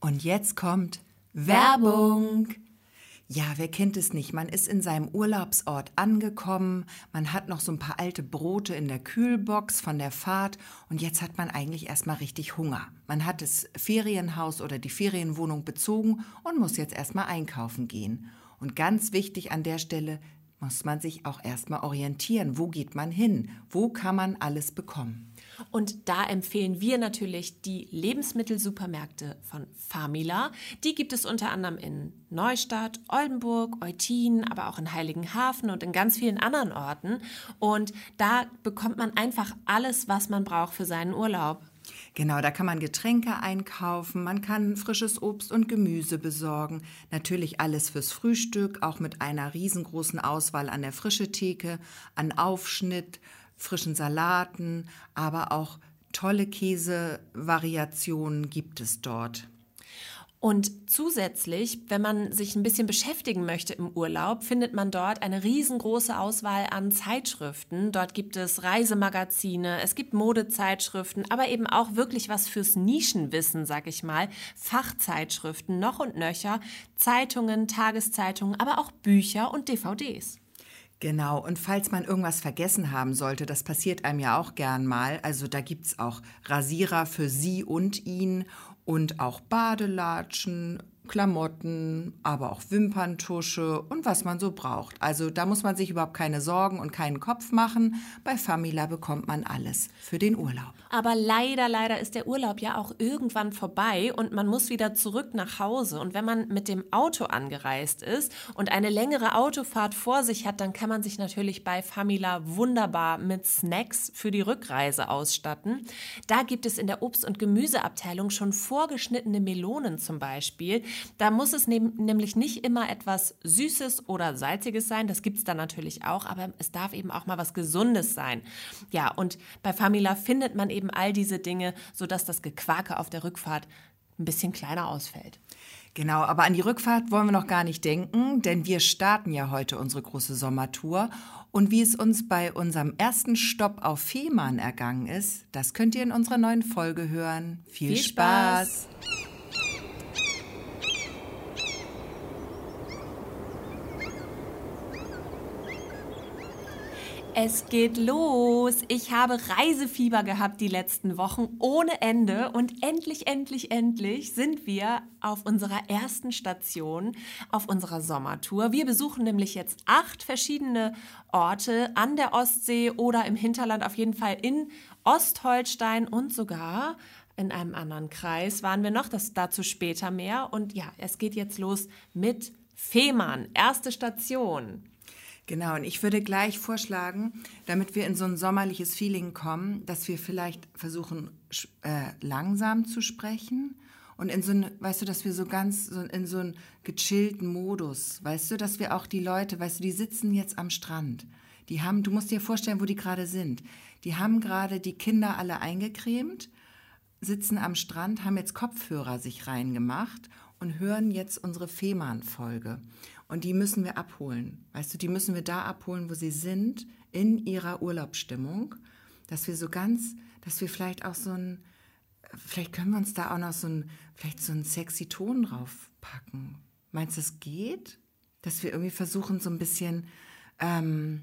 Und jetzt kommt Werbung. Ja, wer kennt es nicht? Man ist in seinem Urlaubsort angekommen, man hat noch so ein paar alte Brote in der Kühlbox von der Fahrt und jetzt hat man eigentlich erstmal richtig Hunger. Man hat das Ferienhaus oder die Ferienwohnung bezogen und muss jetzt erstmal einkaufen gehen. Und ganz wichtig an der Stelle muss man sich auch erstmal orientieren. Wo geht man hin? Wo kann man alles bekommen? Und da empfehlen wir natürlich die Lebensmittelsupermärkte von Famila. Die gibt es unter anderem in Neustadt, Oldenburg, Eutin, aber auch in Heiligenhafen und in ganz vielen anderen Orten. Und da bekommt man einfach alles, was man braucht für seinen Urlaub. Genau, da kann man Getränke einkaufen, man kann frisches Obst und Gemüse besorgen, natürlich alles fürs Frühstück, auch mit einer riesengroßen Auswahl an der frische Theke, an Aufschnitt, frischen Salaten, aber auch tolle Käsevariationen gibt es dort. Und zusätzlich, wenn man sich ein bisschen beschäftigen möchte im Urlaub, findet man dort eine riesengroße Auswahl an Zeitschriften. Dort gibt es Reisemagazine, es gibt Modezeitschriften, aber eben auch wirklich was fürs Nischenwissen, sag ich mal. Fachzeitschriften noch und nöcher, Zeitungen, Tageszeitungen, aber auch Bücher und DVDs. Genau, und falls man irgendwas vergessen haben sollte, das passiert einem ja auch gern mal, also da gibt es auch Rasierer für sie und ihn und auch Badelatschen, Klamotten, aber auch Wimperntusche und was man so braucht. Also da muss man sich überhaupt keine Sorgen und keinen Kopf machen. Bei Famila bekommt man alles für den Urlaub. Aber leider, leider ist der Urlaub ja auch irgendwann vorbei und man muss wieder zurück nach Hause. Und wenn man mit dem Auto angereist ist und eine längere Autofahrt vor sich hat, dann kann man sich natürlich bei Famila wunderbar mit Snacks für die Rückreise ausstatten. Da gibt es in der Obst- und Gemüseabteilung schon vorgeschnittene Melonen zum Beispiel. Da muss es ne nämlich nicht immer etwas Süßes oder Salziges sein. Das gibt es dann natürlich auch, aber es darf eben auch mal was Gesundes sein. Ja, und bei Famila findet man eben all diese Dinge, sodass das Gequake auf der Rückfahrt ein bisschen kleiner ausfällt. Genau, aber an die Rückfahrt wollen wir noch gar nicht denken, denn wir starten ja heute unsere große Sommertour. Und wie es uns bei unserem ersten Stopp auf Fehmarn ergangen ist, das könnt ihr in unserer neuen Folge hören. Viel, Viel Spaß. Spaß. Es geht los. Ich habe Reisefieber gehabt die letzten Wochen ohne Ende und endlich, endlich, endlich sind wir auf unserer ersten Station auf unserer Sommertour. Wir besuchen nämlich jetzt acht verschiedene Orte an der Ostsee oder im Hinterland, auf jeden Fall in Ostholstein und sogar in einem anderen Kreis waren wir noch, das dazu später mehr. Und ja, es geht jetzt los mit Fehmarn, erste Station. Genau, und ich würde gleich vorschlagen, damit wir in so ein sommerliches Feeling kommen, dass wir vielleicht versuchen, äh, langsam zu sprechen und in so ein, weißt du, dass wir so ganz so in so einen gechillten Modus, weißt du, dass wir auch die Leute, weißt du, die sitzen jetzt am Strand. Die haben, du musst dir vorstellen, wo die gerade sind. Die haben gerade die Kinder alle eingecremt, sitzen am Strand, haben jetzt Kopfhörer sich reingemacht und hören jetzt unsere Fehmarn-Folge. Und die müssen wir abholen. Weißt du, die müssen wir da abholen, wo sie sind, in ihrer Urlaubsstimmung, dass wir so ganz, dass wir vielleicht auch so ein, vielleicht können wir uns da auch noch so ein, vielleicht so einen sexy Ton draufpacken. Meinst du, das geht? Dass wir irgendwie versuchen, so ein bisschen ähm,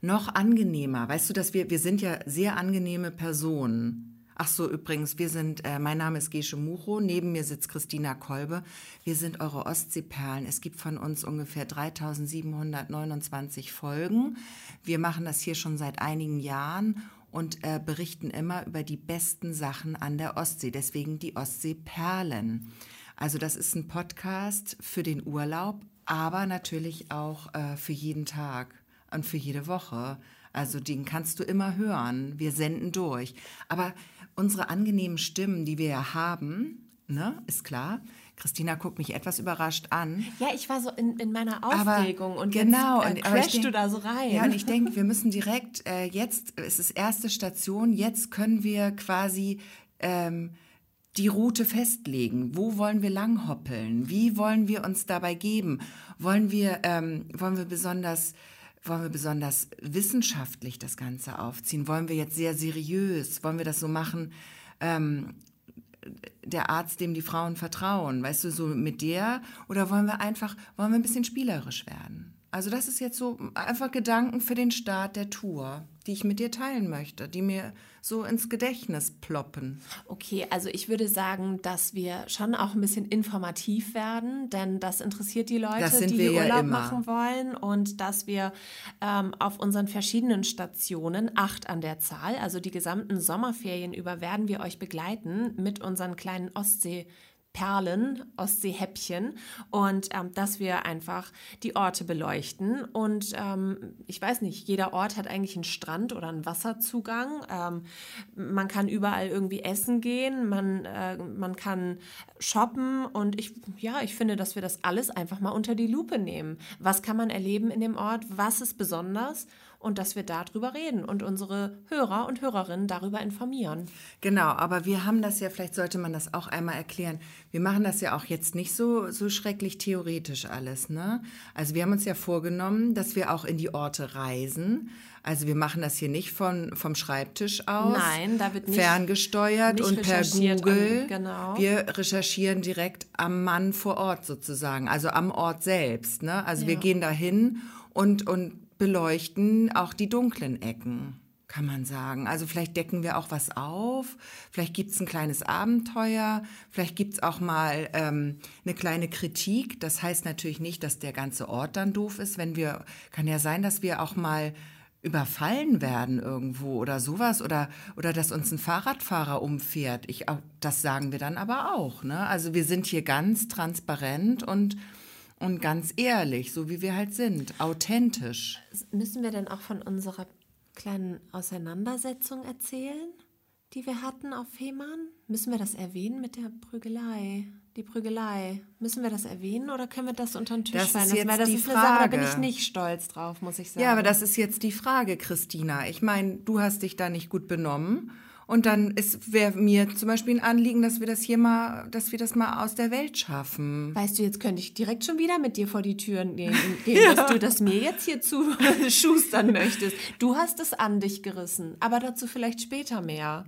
noch angenehmer. Weißt du, dass wir, wir sind ja sehr angenehme Personen. Ach so, übrigens, wir sind, äh, mein Name ist Gesche Mucho, neben mir sitzt Christina Kolbe. Wir sind eure Ostseeperlen. Es gibt von uns ungefähr 3729 Folgen. Wir machen das hier schon seit einigen Jahren und äh, berichten immer über die besten Sachen an der Ostsee. Deswegen die Ostseeperlen. Also das ist ein Podcast für den Urlaub, aber natürlich auch äh, für jeden Tag und für jede Woche. Also den kannst du immer hören. Wir senden durch. Aber unsere angenehmen Stimmen, die wir ja haben, ne, ist klar. Christina guckt mich etwas überrascht an. Ja, ich war so in, in meiner Aufregung aber, und genau, jetzt, äh, crashst denk, du da so rein. Ja, und ich denke, wir müssen direkt, äh, jetzt ist es erste Station, jetzt können wir quasi ähm, die Route festlegen. Wo wollen wir langhoppeln? Wie wollen wir uns dabei geben? Wollen wir, ähm, wollen wir besonders wollen wir besonders wissenschaftlich das Ganze aufziehen? Wollen wir jetzt sehr seriös? Wollen wir das so machen? Ähm, der Arzt, dem die Frauen vertrauen? Weißt du, so mit der? Oder wollen wir einfach, wollen wir ein bisschen spielerisch werden? Also das ist jetzt so einfach Gedanken für den Start der Tour, die ich mit dir teilen möchte, die mir so ins Gedächtnis ploppen. Okay, also ich würde sagen, dass wir schon auch ein bisschen informativ werden, denn das interessiert die Leute, die Urlaub ja machen wollen und dass wir ähm, auf unseren verschiedenen Stationen, acht an der Zahl, also die gesamten Sommerferien über, werden wir euch begleiten mit unseren kleinen Ostsee- Perlen, Ostseehäppchen und ähm, dass wir einfach die Orte beleuchten. Und ähm, ich weiß nicht, jeder Ort hat eigentlich einen Strand oder einen Wasserzugang. Ähm, man kann überall irgendwie essen gehen, man, äh, man kann shoppen und ich, ja, ich finde, dass wir das alles einfach mal unter die Lupe nehmen. Was kann man erleben in dem Ort? Was ist besonders? Und dass wir darüber reden und unsere Hörer und Hörerinnen darüber informieren. Genau, aber wir haben das ja, vielleicht sollte man das auch einmal erklären. Wir machen das ja auch jetzt nicht so, so schrecklich theoretisch alles. Ne? Also wir haben uns ja vorgenommen, dass wir auch in die Orte reisen. Also wir machen das hier nicht von, vom Schreibtisch aus. Nein, da wird nicht, ferngesteuert nicht und per Google. An, genau. Wir recherchieren direkt am Mann vor Ort sozusagen, also am Ort selbst. Ne? Also ja. wir gehen dahin und, und beleuchten auch die dunklen Ecken, kann man sagen. Also vielleicht decken wir auch was auf, vielleicht gibt es ein kleines Abenteuer, vielleicht gibt es auch mal ähm, eine kleine Kritik. Das heißt natürlich nicht, dass der ganze Ort dann doof ist. Wenn wir, kann ja sein, dass wir auch mal überfallen werden irgendwo oder sowas oder oder dass uns ein Fahrradfahrer umfährt. Ich, das sagen wir dann aber auch. Ne? Also wir sind hier ganz transparent und und ganz ehrlich, so wie wir halt sind, authentisch. Müssen wir denn auch von unserer kleinen Auseinandersetzung erzählen, die wir hatten auf Fehmarn? Müssen wir das erwähnen mit der Prügelei? Die Prügelei. Müssen wir das erwähnen oder können wir das unter den Tisch das fallen? Ist jetzt das die ist Frage. Sache, da bin ich nicht stolz drauf, muss ich sagen. Ja, aber das ist jetzt die Frage, Christina. Ich meine, du hast dich da nicht gut benommen und dann wäre mir zum Beispiel ein Anliegen, dass wir das hier mal, dass wir das mal aus der Welt schaffen. Weißt du, jetzt könnte ich direkt schon wieder mit dir vor die Türen gehen, gehen ja. dass du das mir jetzt hier zu schustern möchtest. Du hast es an dich gerissen, aber dazu vielleicht später mehr.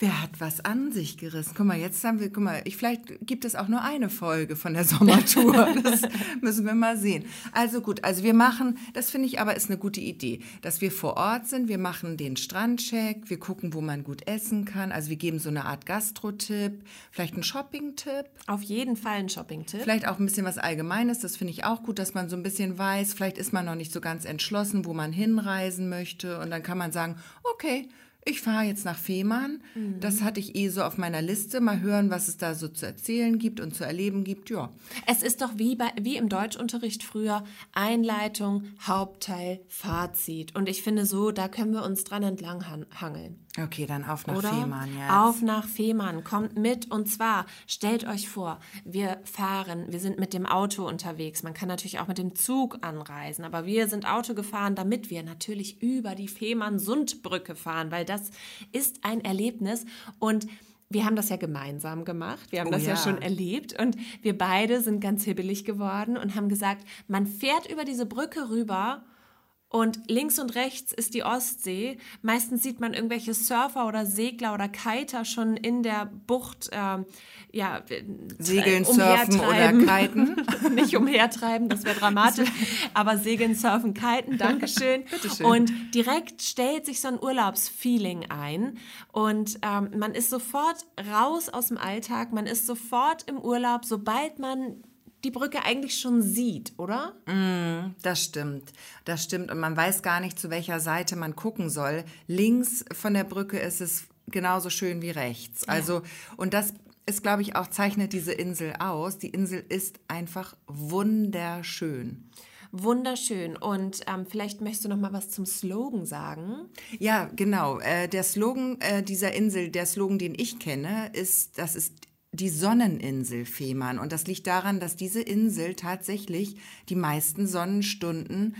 Wer hat was an sich gerissen? Guck mal, jetzt haben wir, guck mal, ich, vielleicht gibt es auch nur eine Folge von der Sommertour. Das müssen wir mal sehen. Also gut, also wir machen, das finde ich aber ist eine gute Idee, dass wir vor Ort sind. Wir machen den Strandcheck, wir gucken, wo man gut essen kann. Also wir geben so eine Art Gastro-Tipp, vielleicht einen Shopping-Tipp. Auf jeden Fall einen Shopping-Tipp. Vielleicht auch ein bisschen was Allgemeines. Das finde ich auch gut, dass man so ein bisschen weiß. Vielleicht ist man noch nicht so ganz entschlossen, wo man hinreisen möchte. Und dann kann man sagen, okay, ich fahre jetzt nach Fehmarn. Mhm. Das hatte ich eh so auf meiner Liste. Mal hören, was es da so zu erzählen gibt und zu erleben gibt. Ja. Es ist doch wie, bei, wie im Deutschunterricht früher Einleitung, Hauptteil, Fazit. Und ich finde so, da können wir uns dran entlang hangeln. Okay, dann auf nach Oder? Fehmarn jetzt. Auf nach Fehmarn, kommt mit. Und zwar, stellt euch vor, wir fahren, wir sind mit dem Auto unterwegs. Man kann natürlich auch mit dem Zug anreisen, aber wir sind Auto gefahren, damit wir natürlich über die Fehmarn-Sundbrücke fahren, weil das ist ein Erlebnis und wir haben das ja gemeinsam gemacht. Wir haben oh, das ja. ja. schon erlebt und wir beide sind ganz hibbelig geworden und haben gesagt, man fährt über diese Brücke rüber und links und rechts ist die Ostsee. Meistens sieht man irgendwelche Surfer oder Segler oder Kiter schon in der Bucht, äh, ja, segeln, surfen oder kiten. Nicht umhertreiben, das wäre dramatisch. aber segeln, surfen, kiten, Dankeschön. Bitteschön. Und direkt stellt sich so ein Urlaubsfeeling ein und ähm, man ist sofort raus aus dem Alltag, man ist sofort im Urlaub, sobald man die Brücke eigentlich schon sieht, oder? Mm, das stimmt. Das stimmt. Und man weiß gar nicht, zu welcher Seite man gucken soll. Links von der Brücke ist es genauso schön wie rechts. Ja. Also, und das ist, glaube ich, auch zeichnet diese Insel aus. Die Insel ist einfach wunderschön. Wunderschön. Und ähm, vielleicht möchtest du noch mal was zum Slogan sagen. Ja, genau. Äh, der Slogan äh, dieser Insel, der Slogan, den ich kenne, ist, das ist die Sonneninsel Fehmarn. Und das liegt daran, dass diese Insel tatsächlich die meisten Sonnenstunden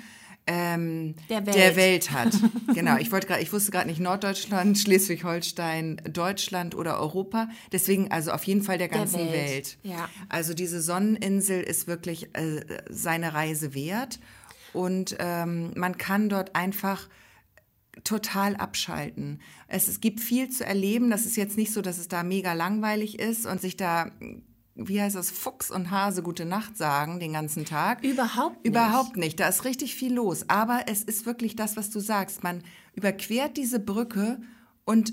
ähm, der, Welt. der, Welt. hat. genau, ich wollte gerade, ich wusste gerade nicht Norddeutschland, Schleswig-Holstein, Deutschland oder Europa. Deswegen also auf jeden Fall der ganzen der Welt. Welt. Ja. Also diese Sonneninsel ist wirklich äh, seine Reise wert und ähm, man kann dort einfach total abschalten. Es, es gibt viel zu erleben. Das ist jetzt nicht so, dass es da mega langweilig ist und sich da wie heißt das, Fuchs und Hase gute Nacht sagen den ganzen Tag. Überhaupt nicht. Überhaupt nicht. Da ist richtig viel los. Aber es ist wirklich das, was du sagst. Man überquert diese Brücke und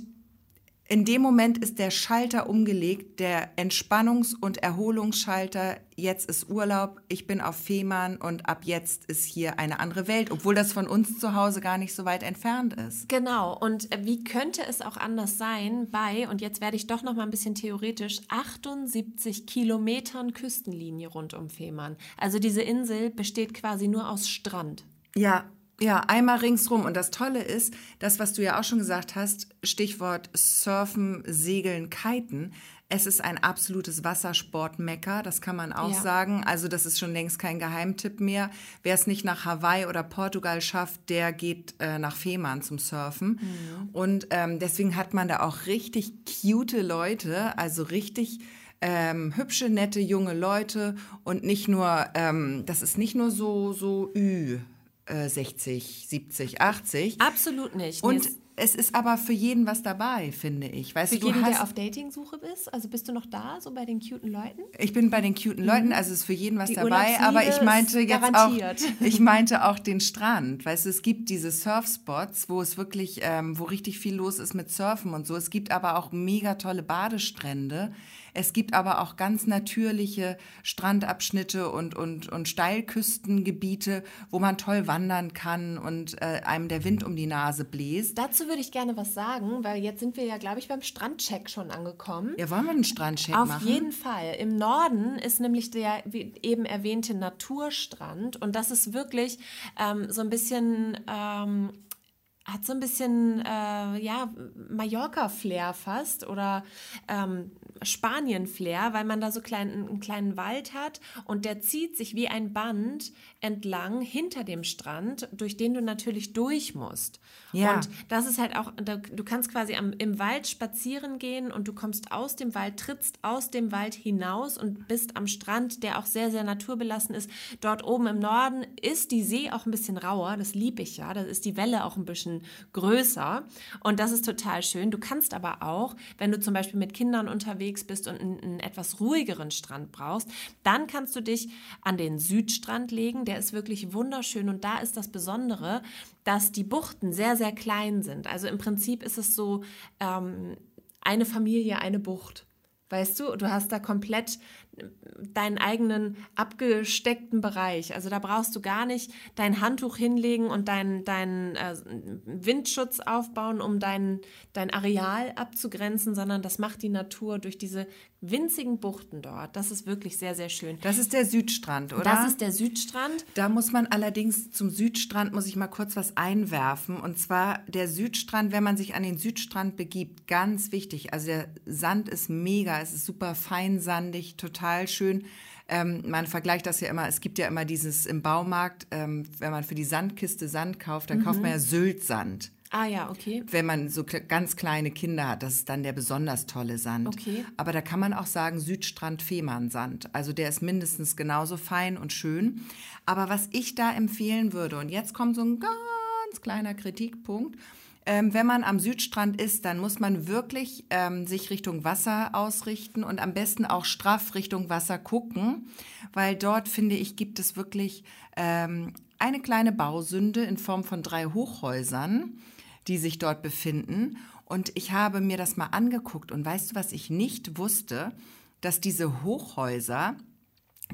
in dem Moment ist der Schalter umgelegt, der Entspannungs- und Erholungsschalter. Jetzt ist Urlaub, ich bin auf Fehmarn und ab jetzt ist hier eine andere Welt, obwohl das von uns zu Hause gar nicht so weit entfernt ist. Genau. Und wie könnte es auch anders sein bei, und jetzt werde ich doch noch mal ein bisschen theoretisch, 78 Kilometern Küstenlinie rund um Fehmarn. Also diese Insel besteht quasi nur aus Strand. Ja, ja, einmal ringsrum. Und das Tolle ist, das, was du ja auch schon gesagt hast, Stichwort Surfen, Segeln, Kiten. Es ist ein absolutes Wassersportmecker, das kann man auch Ja. sagen. Also das ist schon längst kein Geheimtipp mehr. Wer es nicht nach Hawaii oder Portugal schafft, der geht äh, nach Fehmarn zum Surfen. Und ähm, deswegen hat man da auch richtig cute Leute, also richtig ähm, hübsche, nette, junge Leute und nicht nur, ähm, das ist nicht nur so, so Ü. äh, 60, 70, 80. Absolut nicht. Und Nee, es ist aber für jeden was dabei, finde ich. Weißt für du, jeden, der auf Datingsuche ist? Also bist du noch da, so bei den cuten Leuten? ich bin bei den cuten Leuten, also ist für jeden was Mhm. Die dabei, aber ich meinte jetzt garantiert. auch, ich meinte auch den Strand. Weißt du, es gibt diese Surfspots, wo es wirklich, ähm, wo richtig viel los ist mit Surfen und so. Es gibt aber auch mega tolle Badestrände. Es gibt aber auch ganz natürliche Strandabschnitte und, und, und Steilküstengebiete, wo man toll wandern kann und äh, einem der Wind um die Nase bläst. Dazu würde ich gerne was sagen, weil jetzt sind wir ja, glaube ich, beim Strandcheck schon angekommen. Ja, wollen wir einen Strandcheck Auf machen? jeden Fall. Im Norden ist nämlich der eben erwähnte Naturstrand und das ist wirklich ähm, so ein bisschen. Ähm, hat so ein bisschen, äh, ja, Mallorca-Flair fast oder ähm, Spanien-Flair, weil man da so klein, einen kleinen Wald hat und der zieht sich wie ein Band entlang hinter dem Strand, durch den du natürlich durch musst. Ja. Und das ist halt auch, du kannst quasi am, im Wald spazieren gehen und du kommst aus dem Wald, trittst aus dem Wald hinaus und bist am Strand, der auch sehr, sehr naturbelassen ist. Dort oben im Norden ist die See auch ein bisschen rauer, das liebe ich ja, da ist die Welle auch ein bisschen größer und das ist total schön. Du kannst aber auch, wenn du zum Beispiel mit Kindern unterwegs bist und einen, einen etwas ruhigeren Strand brauchst, dann kannst du dich an den Südstrand legen, der ist wirklich wunderschön und da ist das Besondere, dass die Buchten sehr, sehr klein sind. Also im Prinzip ist es so ähm, eine Familie, eine Bucht. Weißt du, du hast da komplett deinen eigenen abgesteckten Bereich. Also da brauchst du gar nicht dein Handtuch hinlegen und deinen dein, äh, Windschutz aufbauen, um dein, dein Areal abzugrenzen, sondern das macht die Natur durch diese winzigen Buchten dort. Das ist wirklich sehr, sehr schön. Das ist der Südstrand, oder? Das ist der Südstrand. Da muss man allerdings zum Südstrand, muss ich mal kurz was einwerfen. Und zwar der Südstrand, wenn man sich an den Südstrand begibt, ganz wichtig. Also der Sand ist mega, es ist super feinsandig, total schön. Ähm, man vergleicht das ja immer, es gibt ja immer dieses im Baumarkt, ähm, wenn man für die Sandkiste Sand kauft, dann kauft man ja Syltsand. Ah ja, okay. Wenn man so ganz kleine Kinder hat, das ist dann der besonders tolle Sand. Okay. Aber da kann man auch sagen Südstrand Fehmarnsand. Also der ist mindestens genauso fein und schön. Aber was ich da empfehlen würde, und jetzt kommt so ein ganz kleiner Kritikpunkt. Ähm, wenn man am Südstrand ist, dann muss man wirklich ähm, sich Richtung Wasser ausrichten und am besten auch straff Richtung Wasser gucken, weil dort, finde ich, gibt es wirklich ähm, eine kleine Bausünde in Form von drei Hochhäusern, die sich dort befinden. Und ich habe mir das mal angeguckt und weißt du, was ich nicht wusste, dass diese Hochhäuser,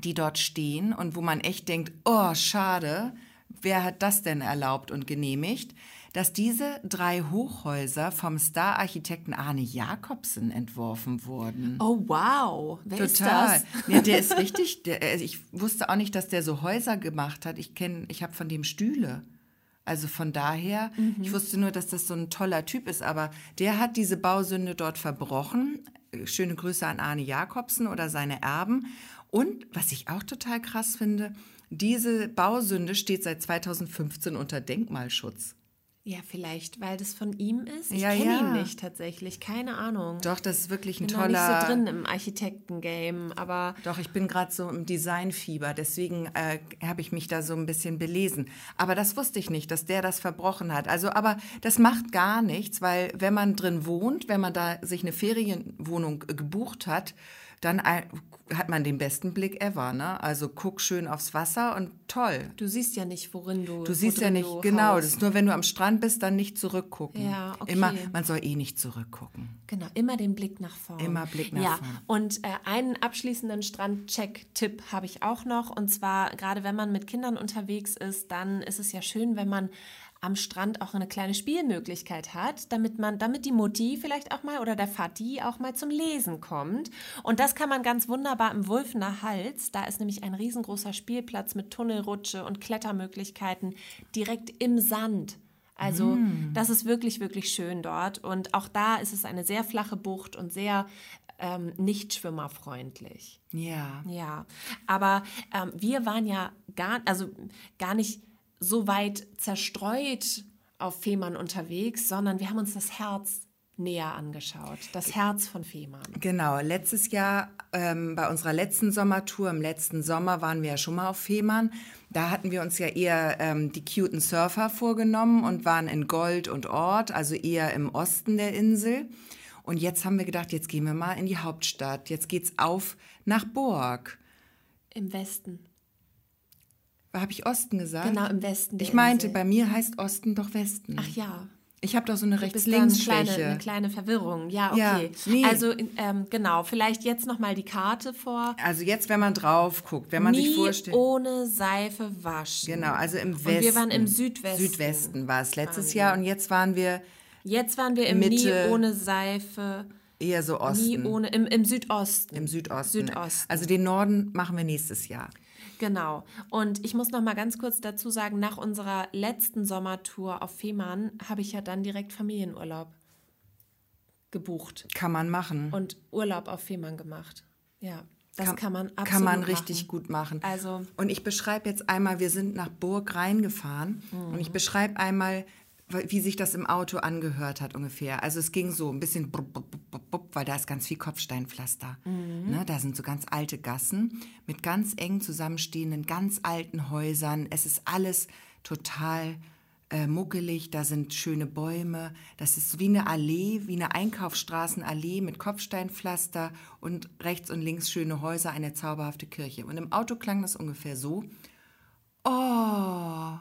die dort stehen und wo man echt denkt, oh, schade, wer hat das denn erlaubt und genehmigt, dass diese drei Hochhäuser vom Star-Architekten Arne Jacobsen entworfen wurden. Oh wow, wer ist Total. das? Ja, der ist richtig. Der, also ich wusste auch nicht, dass der so Häuser gemacht hat. Ich kenne, ich habe von dem Stühle. Also von daher, ich wusste nur, dass das so ein toller Typ ist, aber der hat diese Bausünde dort verbrochen. Schöne Grüße an Arne Jakobsen oder seine Erben. Und was ich auch total krass finde, diese Bausünde steht seit 2015 unter Denkmalschutz. Ja, vielleicht, weil das von ihm ist. Ich Ja, kenne ja. ihn nicht tatsächlich, keine Ahnung. Doch, das ist wirklich ein bin toller. nicht so drin im Architekten-Game, aber Doch, ich bin gerade so im Designfieber, deswegen äh, habe ich mich da so ein bisschen belesen. Aber das wusste ich nicht, dass der das verbrochen hat. Also, aber das macht gar nichts, weil wenn man drin wohnt, wenn man da sich eine Ferienwohnung gebucht hat, dann hat man den besten Blick ever. Ne? Also guck schön aufs Wasser und toll. du siehst ja nicht, worin du. Du siehst ja nicht, genau, haust. das ist nur, wenn du am Strand bist, dann nicht zurückgucken. Ja, okay. Immer, man soll eh nicht zurückgucken. Genau, immer den Blick nach vorne. Immer Blick nach ja. vorn. Und äh, einen abschließenden Strandcheck-Tipp habe ich auch noch. Und zwar, gerade wenn man mit Kindern unterwegs ist, dann ist es ja schön, wenn man am Strand auch eine kleine Spielmöglichkeit hat, damit man, damit die Mutti vielleicht auch mal oder der Vati auch mal zum Lesen kommt. Und das kann man ganz wunderbar im Wulfener Hals. Da ist nämlich ein riesengroßer Spielplatz mit Tunnelrutsche und Klettermöglichkeiten direkt im Sand. Also das ist wirklich, wirklich schön dort. Und auch da ist es eine sehr flache Bucht und sehr ähm, nicht schwimmerfreundlich. Ja. Ja, aber ähm, wir waren ja gar, also gar nicht so weit zerstreut auf Fehmarn unterwegs, sondern wir haben uns das Herz näher angeschaut. Das Herz von Fehmarn. Genau, letztes Jahr ähm, bei unserer letzten Sommertour, im letzten Sommer waren wir ja schon mal auf Fehmarn. Da hatten wir uns ja eher ähm, die cuten Surfer vorgenommen und waren in Gold und Ort, also eher im Osten der Insel. Und jetzt haben wir gedacht, jetzt gehen wir mal in die Hauptstadt. Jetzt geht's auf nach Burg. Im Westen. Habe ich Osten gesagt? Genau, im Westen. Ich meinte, Insel. bei mir heißt Osten doch Westen. Ach ja. Ich habe doch so eine Rechts-Links-Schwäche. eine kleine Verwirrung. Ja, Ja, okay. nee. Also ähm, genau, vielleicht jetzt noch mal die Karte vor. Also jetzt, wenn man drauf guckt, wenn man Nie sich vorstellt. ohne Seife waschen. Genau, also im Und Westen. wir waren im Südwesten. Südwesten war es letztes Jahr und jetzt waren wir Jetzt waren wir im Mitte. Nie ohne Seife, eher so Osten. nie ohne im, im Südosten. Im Südosten. Südosten. Also den Norden machen wir nächstes Jahr. Genau. Und ich muss noch mal ganz kurz dazu sagen, nach unserer letzten Sommertour auf Fehmarn habe ich ja dann direkt Familienurlaub gebucht Kann man machen. und Urlaub auf Fehmarn gemacht. Ja, das kann, man absolut Kann man machen. richtig gut machen. Also- und ich beschreibe jetzt einmal, wir sind nach Burg reingefahren und ich beschreibe einmal, wie sich das im Auto angehört hat ungefähr. Also es ging so ein bisschen, brupp, brupp, brupp, weil da ist ganz viel Kopfsteinpflaster. Ne, da sind so ganz alte Gassen mit ganz eng zusammenstehenden, ganz alten Häusern. Es ist alles total äh, muckelig, da sind schöne Bäume. Das ist wie eine Allee, wie eine Einkaufsstraßenallee mit Kopfsteinpflaster und rechts und links schöne Häuser, eine zauberhafte Kirche. Und im Auto klang das ungefähr so. Oh,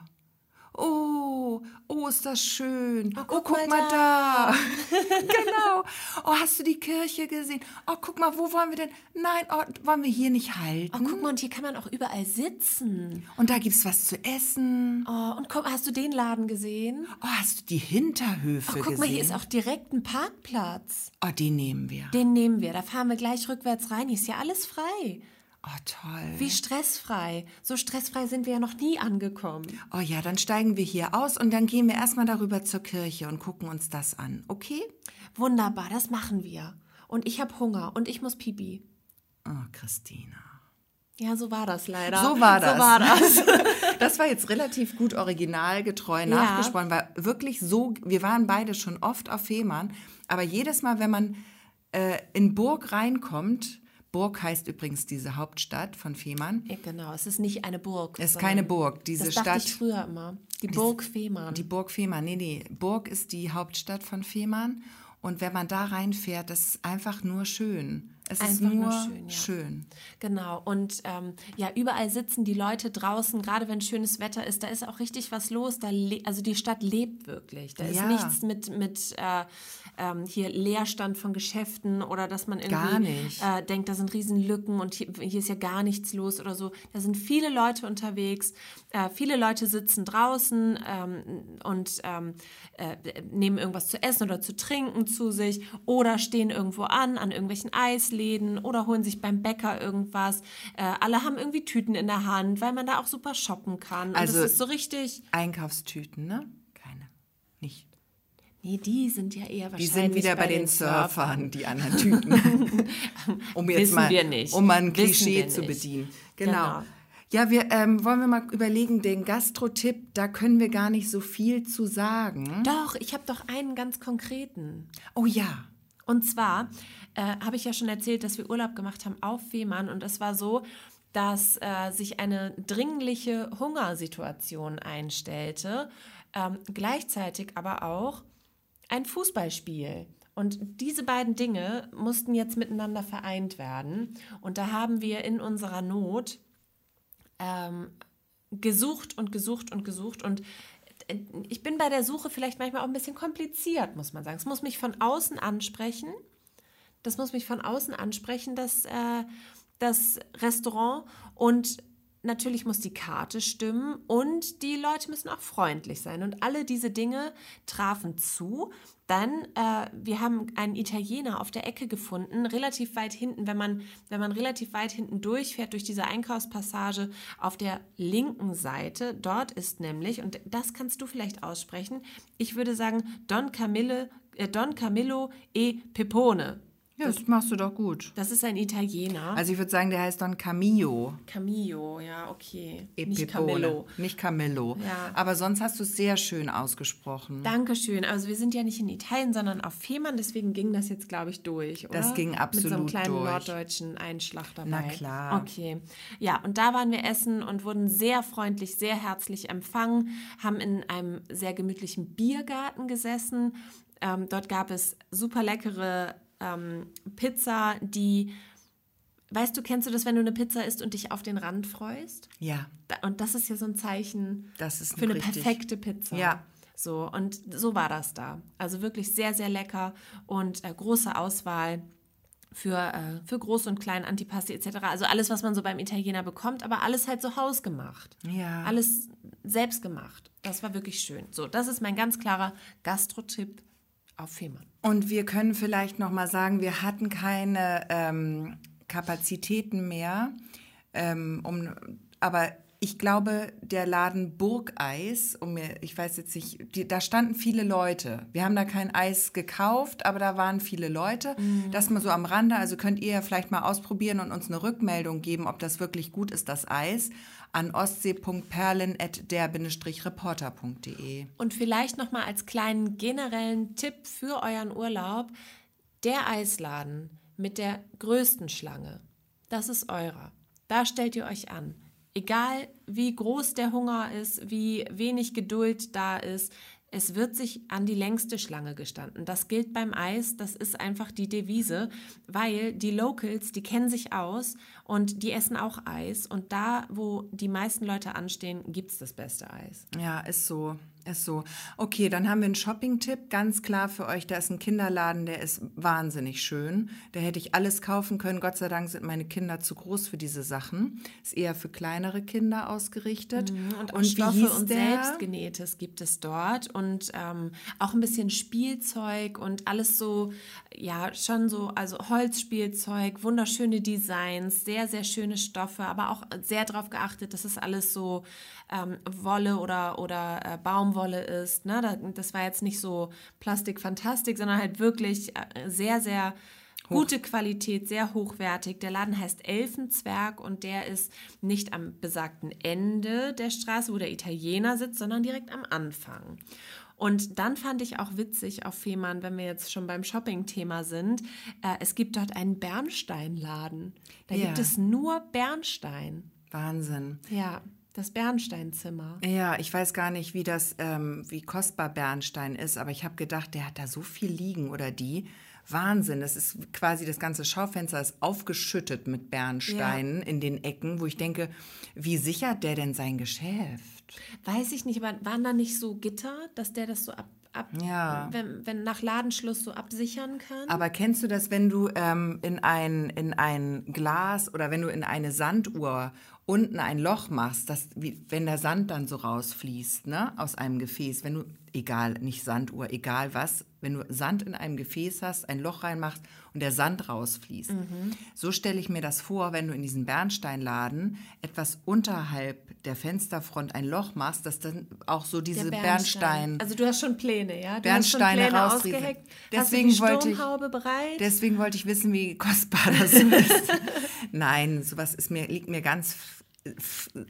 oh, oh, ist das schön. Oh, guck, mal mal da. genau. Oh, hast du die Kirche gesehen? Oh, guck mal, wo wollen wir denn? Nein, oh, wollen wir hier nicht halten? Oh, guck mal, und hier kann man auch überall sitzen. Und da gibt's was zu essen. Oh, und komm, hast du den Laden gesehen? Oh, hast du die Hinterhöfe Oh, guck gesehen? mal, hier ist auch direkt ein Parkplatz. Oh, den nehmen wir. Den nehmen wir. Da fahren wir gleich rückwärts rein. Hier ist ja alles frei. Oh, toll. Wie stressfrei. So stressfrei sind wir ja noch nie angekommen. Oh ja, dann steigen wir hier aus und dann gehen wir erstmal darüber zur Kirche und gucken uns das an. Okay? Wunderbar, das machen wir. Und ich habe Hunger und ich muss pipi. Oh, Christina. Ja, so war das leider. So war das. So war das. Das war jetzt relativ gut originalgetreu Ja. nachgesprochen, weil wirklich so, wir waren beide schon oft auf Fehmarn, aber jedes Mal, wenn man äh, in Burg reinkommt, Burg heißt übrigens diese Hauptstadt von Fehmarn, ja, genau, es ist nicht eine Burg. es ist keine Burg, diese Das dachte Stadt. ich früher immer. Die Burg Fehmarn. Die Burg Fehmarn, nee, nee. Burg ist die Hauptstadt von Fehmarn. Und wenn man da reinfährt, das ist einfach nur schön. Es ist Einfach nur, nur schön, ja. schön. Genau. Und ähm, ja, überall sitzen die Leute draußen, gerade wenn schönes Wetter ist, da ist auch richtig was los. Da also die Stadt lebt wirklich. Da ist Ja. nichts mit, mit äh, ähm, hier Leerstand von Geschäften oder dass man irgendwie. Äh, denkt, da sind Riesenlücken und hier, hier ist ja gar nichts los oder so. Da sind viele Leute unterwegs. Äh, viele Leute sitzen draußen ähm, und ähm, äh, nehmen irgendwas zu essen oder zu trinken zu sich oder stehen irgendwo an, an irgendwelchen Eisläden oder holen sich beim Bäcker irgendwas. Äh, alle haben irgendwie Tüten in der Hand, weil man da auch super shoppen kann. Und Also- das ist so richtig. Einkaufstüten, ne? Keine. Nicht. Nee, die sind ja eher Die wahrscheinlich sind wieder bei, den Surfern, die anderen Typen. um jetzt Wissen mal, wir nicht. um mal ein Klischee zu bedienen. Genau. Genau. Ja, wir ähm, wollen wir mal überlegen, den Gastro-Tipp, da können wir gar nicht so viel zu sagen. Doch, ich habe doch einen ganz konkreten. Oh ja. Und zwar äh, habe ich ja schon erzählt, dass wir Urlaub gemacht haben auf Fehmarn und es war so, dass äh, sich eine dringliche Hungersituation einstellte, ähm, gleichzeitig aber auch ein Fußballspiel. Und diese beiden Dinge mussten jetzt miteinander vereint werden. Und da haben wir in unserer Not ähm, gesucht und gesucht und gesucht und ich bin bei der Suche vielleicht manchmal auch ein bisschen kompliziert, muss man sagen. Es muss mich von außen ansprechen. Das muss mich von außen ansprechen, das, äh, das Restaurant. Und natürlich muss die Karte stimmen und die Leute müssen auch freundlich sein. Und alle diese Dinge trafen zu. Dann, äh, wir haben einen Italiener auf der Ecke gefunden, relativ weit hinten, wenn man, wenn man relativ weit hinten durchfährt durch diese Einkaufspassage auf der linken Seite. Dort ist nämlich, und das kannst du vielleicht aussprechen, ich würde sagen Don Camillo, äh, Don Camillo e Pepone. Ja, das, das, machst du doch gut. Das ist ein Italiener. Also ich würde sagen, der heißt Don Camillo. Camillo, ja, okay. E Nicht Camillo. Nicht Camillo. Ja. Aber sonst hast du es sehr schön ausgesprochen. Dankeschön. Also wir sind ja nicht in Italien, sondern auf Fehmarn, deswegen ging das jetzt, glaube ich, durch, oder? Das ging absolut durch. Mit so einem kleinen durch. norddeutschen Einschlag dabei. Na klar. Okay. Ja, und da waren wir essen und wurden sehr freundlich, sehr herzlich empfangen, haben in einem sehr gemütlichen Biergarten gesessen. Ähm, dort gab es super leckere ähm, Pizza, die, weißt du, kennst du das, wenn du eine Pizza isst und dich auf den Rand freust? Ja. Und das ist ja so ein Zeichen das ist für eine richtig. perfekte Pizza. Ja. So, und so war das da. Also wirklich sehr, sehr lecker und äh, große Auswahl für, äh, für Groß- und Klein, Antipasti etc. Also alles, was man so beim Italiener bekommt, aber alles halt so hausgemacht. Ja. Alles selbst gemacht. Das war wirklich schön. So, das ist mein ganz klarer Gastro-Tipp auf Fehmarn. Und wir können vielleicht noch mal sagen, wir hatten keine ähm, Kapazitäten mehr, ähm, um, aber ich glaube, der Laden Burgeis, um mir, ich weiß jetzt nicht, die, da standen viele Leute. Wir haben da kein Eis gekauft, aber da waren viele Leute. Mhm. Das mal so am Rande. Also könnt ihr ja vielleicht mal ausprobieren und uns eine Rückmeldung geben, ob das wirklich gut ist, das Eis an ostsee.perlen.der-reporter.de. Und vielleicht noch mal als kleinen generellen Tipp für euren Urlaub: Der Eisladen mit der größten Schlange, das ist eurer. Da stellt ihr euch an. Egal wie groß der Hunger ist, wie wenig Geduld da ist, es wird sich an die längste Schlange gestanden. Das gilt beim Eis, das ist einfach die Devise, weil die Locals, die kennen sich aus und die essen auch Eis. Und da, wo die meisten Leute anstehen, gibt es das beste Eis. Ja, ist so. Ist so. Okay, dann haben wir einen Shopping-Tipp, ganz klar für euch. Da ist ein Kinderladen, der ist wahnsinnig schön. Da hätte ich alles kaufen können. Gott sei Dank sind meine Kinder zu groß für diese Sachen. Ist eher für kleinere Kinder ausgerichtet. Mhm, und, und Stoffe und der? Selbstgenähtes gibt es dort. Und ähm, auch ein bisschen Spielzeug und alles so, ja, schon so, also Holzspielzeug, wunderschöne Designs, sehr, sehr schöne Stoffe, aber auch sehr darauf geachtet, dass es alles so ähm, Wolle oder, oder äh, Baumwolle ist. Ne? Das war jetzt nicht so Plastikfantastik, sondern halt wirklich äh, sehr, sehr Hoch. gute Qualität, sehr hochwertig. Der Laden heißt Elfenzwerg und der ist nicht am besagten Ende der Straße, wo der Italiener sitzt, sondern direkt am Anfang. Und dann fand ich auch witzig auf Fehmarn, wenn wir jetzt schon beim Shopping-Thema sind, äh, es gibt dort einen Bernsteinladen. Da ja. gibt es nur Bernstein. Wahnsinn. Ja. Das Bernsteinzimmer. Ja, ich weiß gar nicht, wie das, ähm, wie kostbar Bernstein ist, aber ich habe gedacht, der hat da so viel liegen oder die. Wahnsinn, das ist quasi das ganze Schaufenster ist aufgeschüttet mit Bernsteinen ja. in den Ecken, wo ich denke, wie sichert der denn sein Geschäft? Weiß ich nicht, aber waren da nicht so Gitter, dass der das so ab Ab, ja. wenn, wenn nach Ladenschluss so absichern kann. Aber kennst du das, wenn du ähm, in, ein, in ein Glas oder wenn du in eine Sanduhr unten ein Loch machst, dass, wie, wenn der Sand dann so rausfließt, ne, aus einem Gefäß, wenn du, egal, nicht Sanduhr, egal was, wenn du Sand in einem Gefäß hast, ein Loch reinmachst und der Sand rausfließt. Mhm. So stelle ich mir das vor, wenn du in diesen Bernsteinladen etwas unterhalb der Fensterfront ein Loch machst, dass dann auch so diese Bernstein. Bernstein. Also du hast schon Pläne, ja? Du Bernsteine hast schon Pläne Deswegen wollte ich bereit? Deswegen wollte ich wissen, wie kostbar das ist. Nein, sowas ist mir liegt mir ganz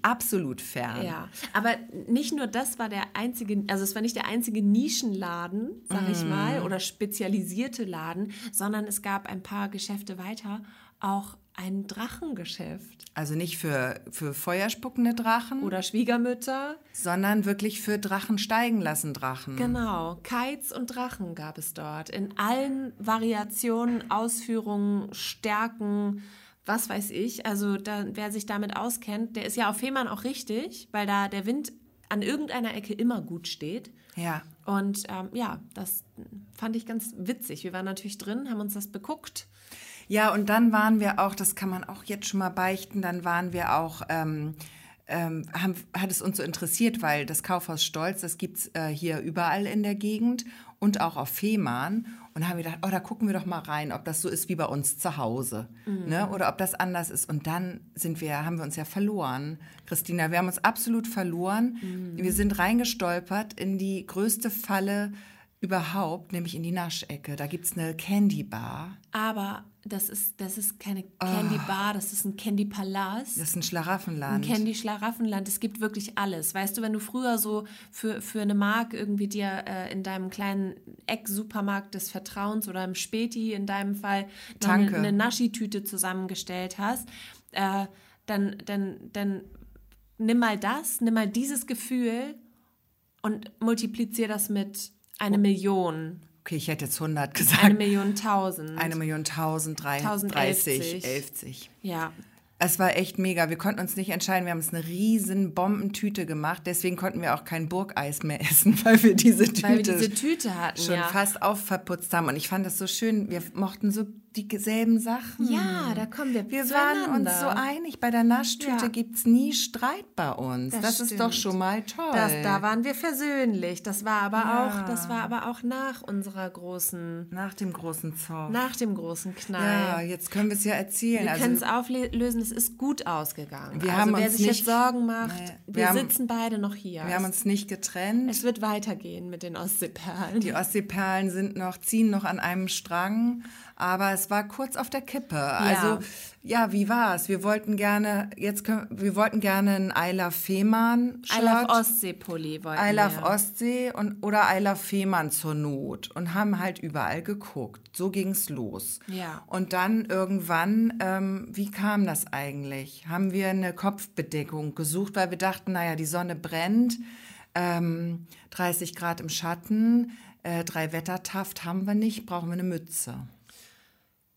absolut fern. Ja, aber nicht nur das war der einzige, also es war nicht der einzige Nischenladen, sag ich mal, oder spezialisierte Laden, sondern es gab ein paar Geschäfte weiter auch ein Drachengeschäft. Also nicht für, für feuerspuckende Drachen. Oder Schwiegermütter. Sondern wirklich für Drachen steigen lassen Drachen. Genau. Kites und Drachen gab es dort. In allen Variationen, Ausführungen, Stärken, was weiß ich. Also da, wer sich damit auskennt, der ist ja auf Fehmarn auch richtig, weil da der Wind an irgendeiner Ecke immer gut steht. Ja. Und ähm, ja, das fand ich ganz witzig. Wir waren natürlich drin, haben uns das beguckt ja, und dann waren wir auch, das kann man auch jetzt schon mal beichten, dann waren wir auch, ähm, ähm, haben, hat es uns so interessiert, weil das Kaufhaus Stolz, das gibt es äh, hier überall in der Gegend und auch auf Fehmarn. Und haben wir gedacht, oh, da gucken wir doch mal rein, ob das so ist wie bei uns zu Hause. Mhm. Ne? Oder ob das anders ist. Und dann sind wir, haben wir uns ja verloren, Christina. Wir haben uns absolut verloren. Mhm. Wir sind reingestolpert in die größte Falle überhaupt, nämlich in die Naschecke. Da gibt es eine Candy Bar. Aber das ist, das ist keine Candy ah. Bar, das ist ein Candy Palast. Das ist ein Schlaraffenland. Ein Candy Schlaraffenland. Es gibt wirklich alles. Weißt du, wenn du früher so für, für eine Mark irgendwie dir äh, in deinem kleinen Eck-Supermarkt des Vertrauens oder im Späti in deinem Fall eine, eine Naschi-Tüte zusammengestellt hast, äh, dann, dann, dann nimm mal das, nimm mal dieses Gefühl und multiplizier das mit eine Million. Okay, ich hätte jetzt 100 gesagt. Eine Million tausend. Eine Million tausend, drei, 30, 11. Ja. Es war echt mega. Wir konnten uns nicht entscheiden. Wir haben uns eine riesen Bombentüte gemacht. Deswegen konnten wir auch kein Burgeis mehr essen, weil wir diese Tüte, weil wir diese Tüte hatten, schon ja. fast aufverputzt haben. Und ich fand das so schön. Wir mochten so dieselben Sachen. Ja, da kommen wir Wir waren uns so einig. Bei der Naschtüte ja. gibt es nie Streit bei uns. Das, das ist doch schon mal toll. Das, da waren wir versöhnlich. Das war aber ja. auch, das war aber auch nach unserer großen. Nach dem großen Zoff. Nach dem großen Knall. Ja, jetzt können wir es ja erzählen. Wir also, können es auflösen. Es ist gut ausgegangen. Wir also haben wer uns sich nicht, jetzt Sorgen macht, nee, wir, wir haben, sitzen beide noch hier. Wir haben uns nicht getrennt. Es wird weitergehen mit den Ostseeperlen. Die Ostseeperlen sind noch, ziehen noch an einem Strang aber es war kurz auf der Kippe. Ja. Also ja, wie war es? Wir wollten gerne jetzt können, wir wollten gerne ein I Love Fehmarn Shirt. I Love Ostsee Pulli wollten I Love wir. Ostsee und oder I Love Fehmarn zur Not und haben halt überall geguckt. So ging's los. Ja. Und dann irgendwann, ähm, wie kam das eigentlich? Haben wir eine Kopfbedeckung gesucht, weil wir dachten, naja, die Sonne brennt, ähm, 30 Grad im Schatten, äh, drei Wettertaft haben wir nicht, brauchen wir eine Mütze.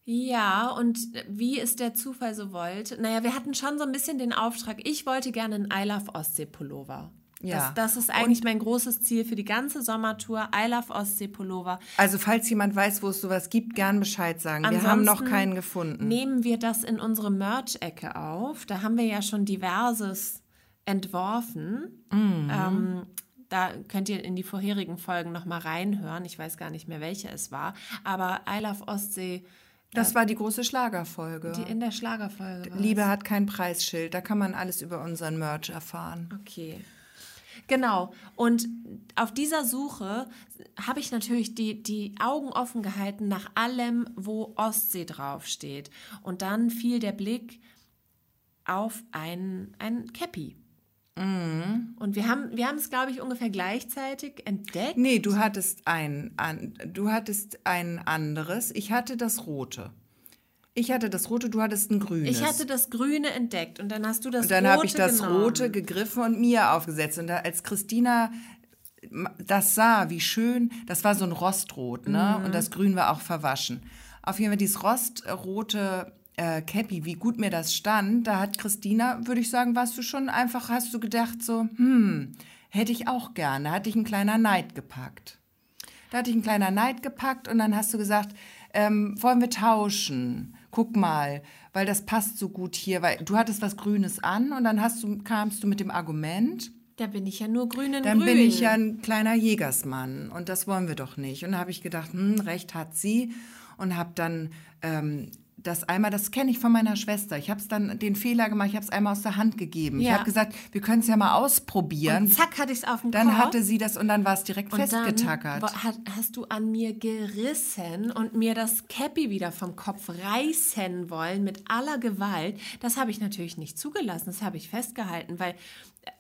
Ja, und wie es der Zufall so wollte. Naja, wir hatten schon so ein bisschen den Auftrag, ich wollte gerne einen I Love Ostsee Pullover. Ja. Das, das ist eigentlich und mein großes Ziel für die ganze Sommertour. I Love Ostsee Pullover. Also falls jemand weiß, wo es sowas gibt, gern Bescheid sagen. Ansonsten wir haben noch keinen gefunden. Nehmen wir das in unsere Merch-Ecke auf. Da haben wir ja schon diverses entworfen. Mhm. Ähm, da könnt ihr in die vorherigen Folgen noch mal reinhören. Ich weiß gar nicht mehr, welche es war. Aber I Love Ostsee das war die große Schlagerfolge. Die in der Schlagerfolge. Liebe hat kein Preisschild. Da kann man alles über unseren Merch erfahren. Okay. Genau. Und auf dieser Suche habe ich natürlich die, die Augen offen gehalten nach allem, wo Ostsee draufsteht. Und dann fiel der Blick auf ein, ein Cappy. Mhm. Und wir haben, wir haben es, glaube ich, ungefähr gleichzeitig entdeckt. Nee, du hattest ein, an, du hattest ein anderes. Ich hatte das rote. Ich hatte das rote, du hattest ein grünes. Ich hatte das grüne entdeckt und dann hast du das rote. Und dann habe ich das genommen. rote gegriffen und mir aufgesetzt. Und da, als Christina das sah, wie schön, das war so ein Rostrot, ne? Mhm. Und das Grün war auch verwaschen. Auf jeden Fall dieses rostrote äh, Cappy, wie gut mir das stand, da hat Christina, würde ich sagen, warst du schon einfach, hast du gedacht so, hm, hätte ich auch gerne. Da hatte ich ein kleiner Neid gepackt. Da hatte ich ein kleiner Neid gepackt und dann hast du gesagt, ähm, wollen wir tauschen? Guck mal, weil das passt so gut hier, weil du hattest was Grünes an und dann hast du, kamst du mit dem Argument, da bin ich ja nur grün in Dann grün. bin ich ja ein kleiner Jägersmann und das wollen wir doch nicht. Und da habe ich gedacht, hm, recht hat sie und habe dann ähm, das einmal, das kenne ich von meiner Schwester. Ich habe es dann den Fehler gemacht, ich habe es einmal aus der Hand gegeben. Ich Ja. habe gesagt, wir können es ja mal ausprobieren. Und zack, hatte ich es auf dem dann Kopf. hatte sie das und dann war es direkt Und festgetackert. Dann hast du an mir gerissen und mir das Cappy wieder vom Kopf reißen wollen mit aller Gewalt. Das habe ich natürlich nicht zugelassen. Das habe ich festgehalten, weil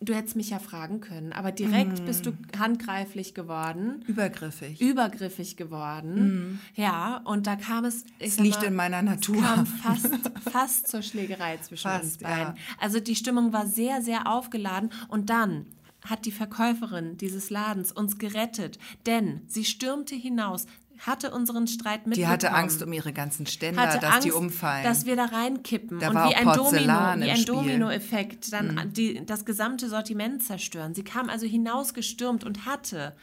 du hättest mich ja fragen können. Aber direkt Mm. bist du handgreiflich geworden, Übergriffig. übergriffig geworden. Ja, und da kam es. Es liegt mal, in meiner Natur. Es kam fast, fast zur Schlägerei zwischen Fast, uns beiden. ja. Also die Stimmung war sehr, sehr aufgeladen. Und dann hat die Verkäuferin dieses Ladens uns gerettet, denn sie stürmte hinaus, hatte unseren Streit mitbekommen. Die hatte Angst um ihre ganzen Ständer, hatte dass Angst, die umfallen. dass wir da reinkippen Da und war wie auch ein Domino, Porzellan wie im ein. Mhm. Dominoeffekt dann die, das gesamte Sortiment zerstören. Sie kam also hinausgestürmt und hatte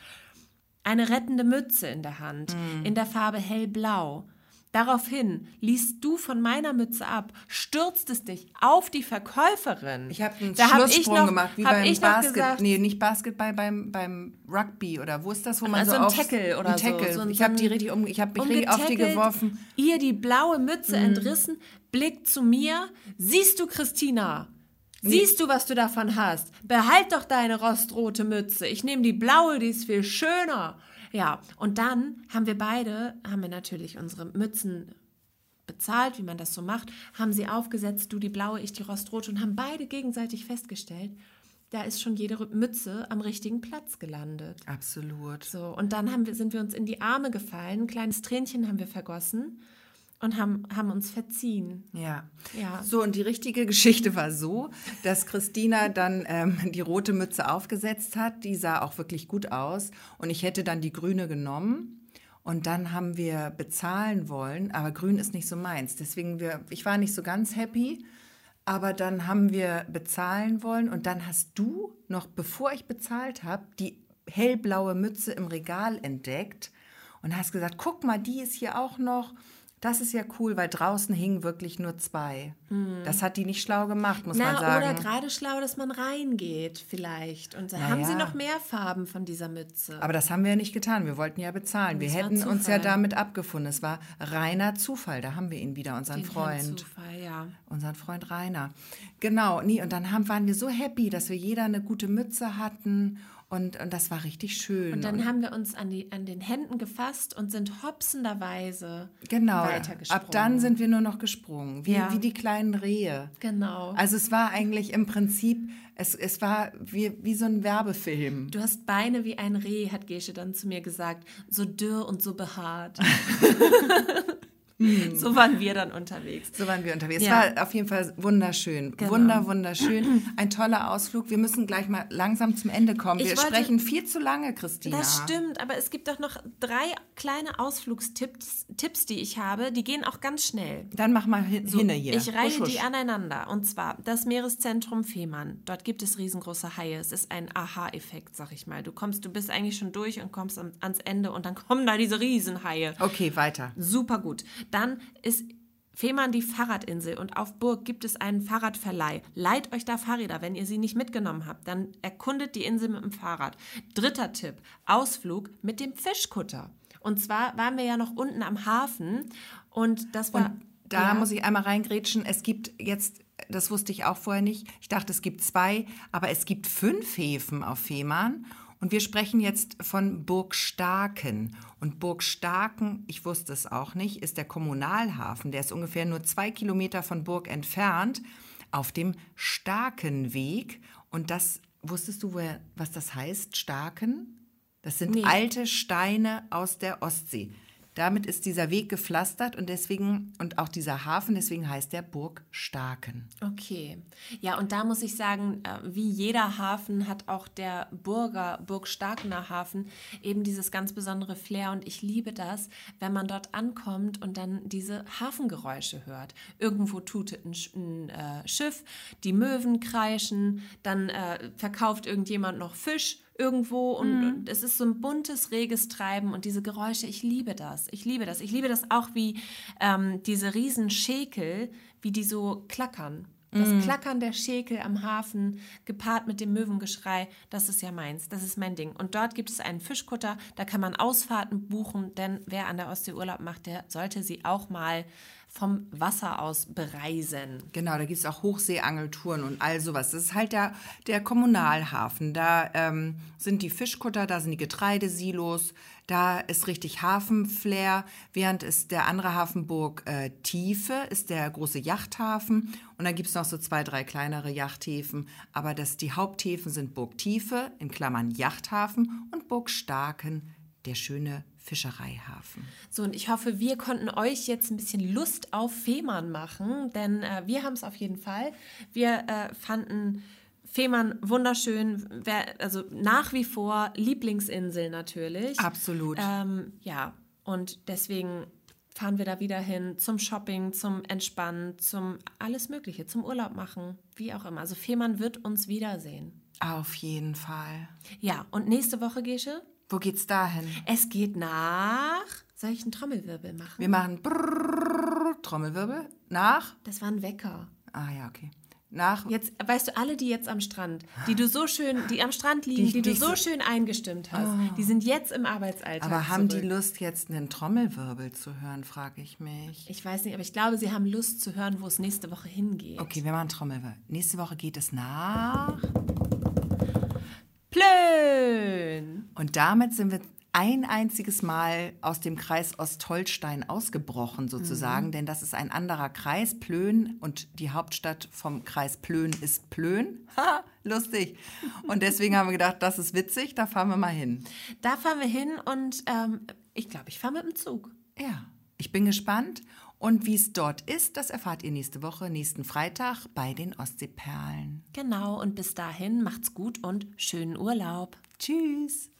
eine rettende Mütze in der Hand, Mhm. in der Farbe hellblau. Daraufhin liest du von meiner Mütze ab, stürztest dich auf die Verkäuferin. ich habe einen Da hab Schlusssprung noch- gemacht, wie hab beim Basketball. gesagt- Nee, nicht Basketball, beim, beim Rugby oder wo ist das, wo man Also so ein auf... Tackle oder ein so, Tackle. so ein- ich habe so die richtig um, ich habe mich richtig auf die geworfen. Mhm. Ihr die blaue Mütze entrissen, blickt zu mir. Siehst du, Christina? Siehst du, was du davon hast? Behalt doch deine rostrote Mütze. Ich nehme die blaue, die ist viel schöner. Ja, und dann haben wir beide, haben wir natürlich unsere Mützen bezahlt, wie man das so macht, haben sie aufgesetzt, du die blaue, ich die rostrote und haben beide gegenseitig festgestellt, da ist schon jede Mütze am richtigen Platz gelandet. Absolut. So, und dann haben wir, sind wir uns in die Arme gefallen, ein kleines Tränchen haben wir vergossen und haben, haben uns verziehen. Ja. Ja. So, und die richtige Geschichte war so, dass Christina dann ähm, die rote Mütze aufgesetzt hat. Die sah auch wirklich gut aus. Und ich hätte dann die grüne genommen. Und dann haben wir bezahlen wollen, aber grün ist nicht so meins. Deswegen, wir, ich war nicht so ganz happy. Aber dann haben wir bezahlen wollen und dann hast du noch, bevor ich bezahlt habe, die hellblaue Mütze im Regal entdeckt und hast gesagt, guck mal, die ist hier auch noch. Das ist ja cool, weil draußen hingen wirklich nur zwei. Das hat die nicht schlau gemacht, muss man Hm. Na, sagen. oder gerade schlau, dass man reingeht vielleicht. Und da haben sie noch mehr Farben von dieser Mütze. Aber das haben wir ja nicht getan. Wir wollten ja bezahlen. Wir Das hätten uns ja damit abgefunden. Es war reiner Zufall. Da haben wir ihn wieder, unseren Den Freund. Zufall, ja. Unseren Freund Rainer. Genau, nee, und dann haben, waren wir so happy, dass wir jeder eine gute Mütze hatten und, und das war richtig schön. Und dann haben wir uns an, die, an den Händen gefasst und sind hopsenderweise genau, weitergesprungen. ab dann sind wir nur noch gesprungen, wie, Ja. wie die kleinen Rehe. Genau. Also es war eigentlich im Prinzip, es, es war wie, wie so ein Werbefilm. Du hast Beine wie ein Reh, hat Gesche dann zu mir gesagt. So dürr und so behaart. so waren wir dann unterwegs. So waren wir unterwegs. Ja. Es war auf jeden Fall wunderschön. Genau. Wunder, wunderschön. Ein toller Ausflug. Wir müssen gleich mal langsam zum Ende kommen. Ich wir wollte- sprechen viel zu lange, Christina. Das stimmt, aber es gibt doch noch drei kleine Ausflugstipps, Tipps, die ich habe. Die gehen auch ganz schnell. Dann mach mal hin, hinne hier. Ich reihe Husch, husch. die aneinander. Und zwar das Meereszentrum Fehmarn. Dort gibt es riesengroße Haie. Es ist ein Aha-Effekt, sag ich mal. Du kommst, du bist eigentlich schon durch und kommst ans Ende und dann kommen da diese Riesenhaie. Okay, weiter. Super gut. Dann ist Fehmarn die Fahrradinsel und auf Burg gibt es einen Fahrradverleih. Leiht euch da Fahrräder, wenn ihr sie nicht mitgenommen habt. Dann erkundet die Insel mit dem Fahrrad. Dritter Tipp: Ausflug mit dem Fischkutter. Und zwar waren wir ja noch unten am Hafen und das war. Da ja, muss ich einmal reingrätschen. Es gibt jetzt, das wusste ich auch vorher nicht, ich dachte, es gibt zwei, aber es gibt fünf Häfen auf Fehmarn. Und wir sprechen jetzt von Burg Starken. Und Burg Starken, ich wusste es auch nicht, ist der Kommunalhafen. Der ist ungefähr nur zwei Kilometer von Burg entfernt, auf dem Starkenweg. Und das, wusstest du, was das heißt, Starken? Das sind Nee. alte Steine aus der Ostsee. Damit ist dieser Weg gepflastert und deswegen und auch dieser Hafen, deswegen heißt der Burg Starken. Okay. Ja, und da muss ich sagen, äh, wie jeder Hafen hat auch der Burger, Burg Starkener Hafen eben dieses ganz besondere Flair. Und ich liebe das, wenn man dort ankommt und dann diese Hafengeräusche hört. Irgendwo tutet ein, ein äh, Schiff, die Möwen kreischen, dann äh, verkauft irgendjemand noch Fisch irgendwo und, und es ist so ein buntes, reges Treiben und diese Geräusche, ich liebe das. Ich liebe das. Ich liebe das auch, wie ähm, diese riesen Schäkel, wie die so klackern. Das Klackern der Schäkel am Hafen, gepaart mit dem Möwengeschrei, das ist ja meins, das ist mein Ding. Und dort gibt es einen Fischkutter, da kann man Ausfahrten buchen, denn wer an der Ostsee Urlaub macht, der sollte sie auch mal vom Wasser aus bereisen. Genau, da gibt es auch Hochseeangeltouren und all sowas. Das ist halt der, der Kommunalhafen. Da ähm, sind die Fischkutter, da sind die Getreidesilos, da ist richtig Hafenflair, während es der andere Hafenburg äh, Tiefe ist der große Yachthafen und dann gibt es noch so zwei, drei kleinere Yachthäfen. Aber das, die Haupthäfen sind Burg Tiefe, in Klammern Yachthafen und Burg Starken, der schöne Fischereihafen. So, und ich hoffe, wir konnten euch jetzt ein bisschen Lust auf Fehmarn machen, denn äh, wir haben es auf jeden Fall. Wir äh, fanden Fehmarn wunderschön, also nach wie vor Lieblingsinsel natürlich. Absolut. Ähm, ja, und deswegen fahren wir da wieder hin zum Shopping, zum Entspannen, zum alles Mögliche, zum Urlaub machen, wie auch immer. Also Fehmarn wird uns wiedersehen. Auf jeden Fall. Ja, und nächste Woche, Gesche? Wo geht's dahin? Es geht nach. Soll ich einen Trommelwirbel machen? Wir machen Brrrr, Trommelwirbel nach. Das war ein Wecker. Ah ja, okay. Nach. Jetzt, weißt du, alle, die jetzt am Strand, die du so schön, die am Strand liegen, die, Die- die, die du so schön eingestimmt hast, die sind jetzt im Arbeitsalltag. Aber haben die zurück. Lust, jetzt einen Trommelwirbel zu hören, frage ich mich. Ich weiß nicht, aber ich glaube, sie haben Lust zu hören, wo es nächste Woche hingeht. Okay, wir machen Trommelwirbel. Nächste Woche geht es nach. Plön! Und damit sind wir ein einziges Mal aus dem Kreis Ostholstein ausgebrochen, sozusagen, denn das ist ein anderer Kreis, Plön, und die Hauptstadt vom Kreis Plön ist Plön. Ha, lustig. Und deswegen haben wir gedacht, das ist witzig, da fahren wir mal hin. Da fahren wir hin und ähm, ich glaube, ich fahre mit dem Zug. Ja, ich bin gespannt. Und wie es dort ist, das erfahrt ihr nächste Woche, nächsten Freitag bei den Ostseeperlen. Genau, und bis dahin macht's gut und schönen Urlaub. Tschüss.